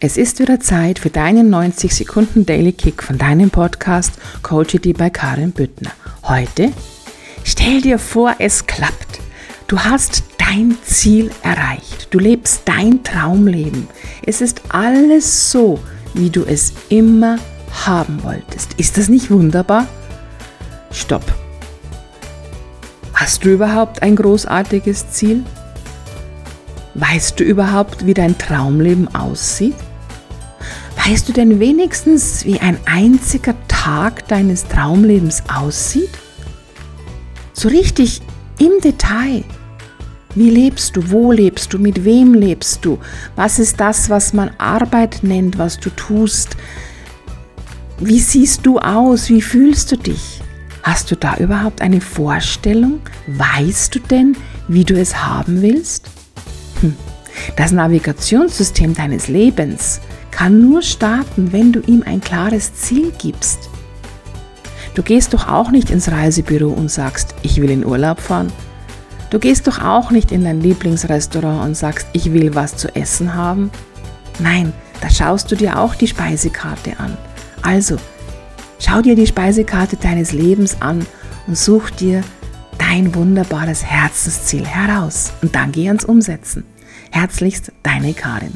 Es ist wieder Zeit für deinen 90 Sekunden Daily Kick von deinem Podcast Coachity bei Karin Büttner. Heute stell dir vor, es klappt. Du hast dein Ziel erreicht. Du lebst dein Traumleben. Es ist alles so, wie du es immer haben wolltest. Ist das nicht wunderbar? Stopp. Hast du überhaupt ein großartiges Ziel? Weißt du überhaupt, wie dein Traumleben aussieht? Weißt du denn wenigstens, wie ein einziger Tag deines Traumlebens aussieht? So richtig im Detail. Wie lebst du? Wo lebst du? Mit wem lebst du? Was ist das, was man Arbeit nennt, was du tust? Wie siehst du aus? Wie fühlst du dich? Hast du da überhaupt eine Vorstellung? Weißt du denn, wie du es haben willst? Hm. Das Navigationssystem deines Lebens kann nur starten, wenn du ihm ein klares Ziel gibst. Du gehst doch auch nicht ins Reisebüro und sagst, ich will in Urlaub fahren. Du gehst doch auch nicht in dein Lieblingsrestaurant und sagst, ich will was zu essen haben. Nein, da schaust du dir auch die Speisekarte an. Also, schau dir die Speisekarte deines Lebens an und such dir dein wunderbares Herzensziel heraus. Und dann geh ans Umsetzen. Herzlichst, deine Karin.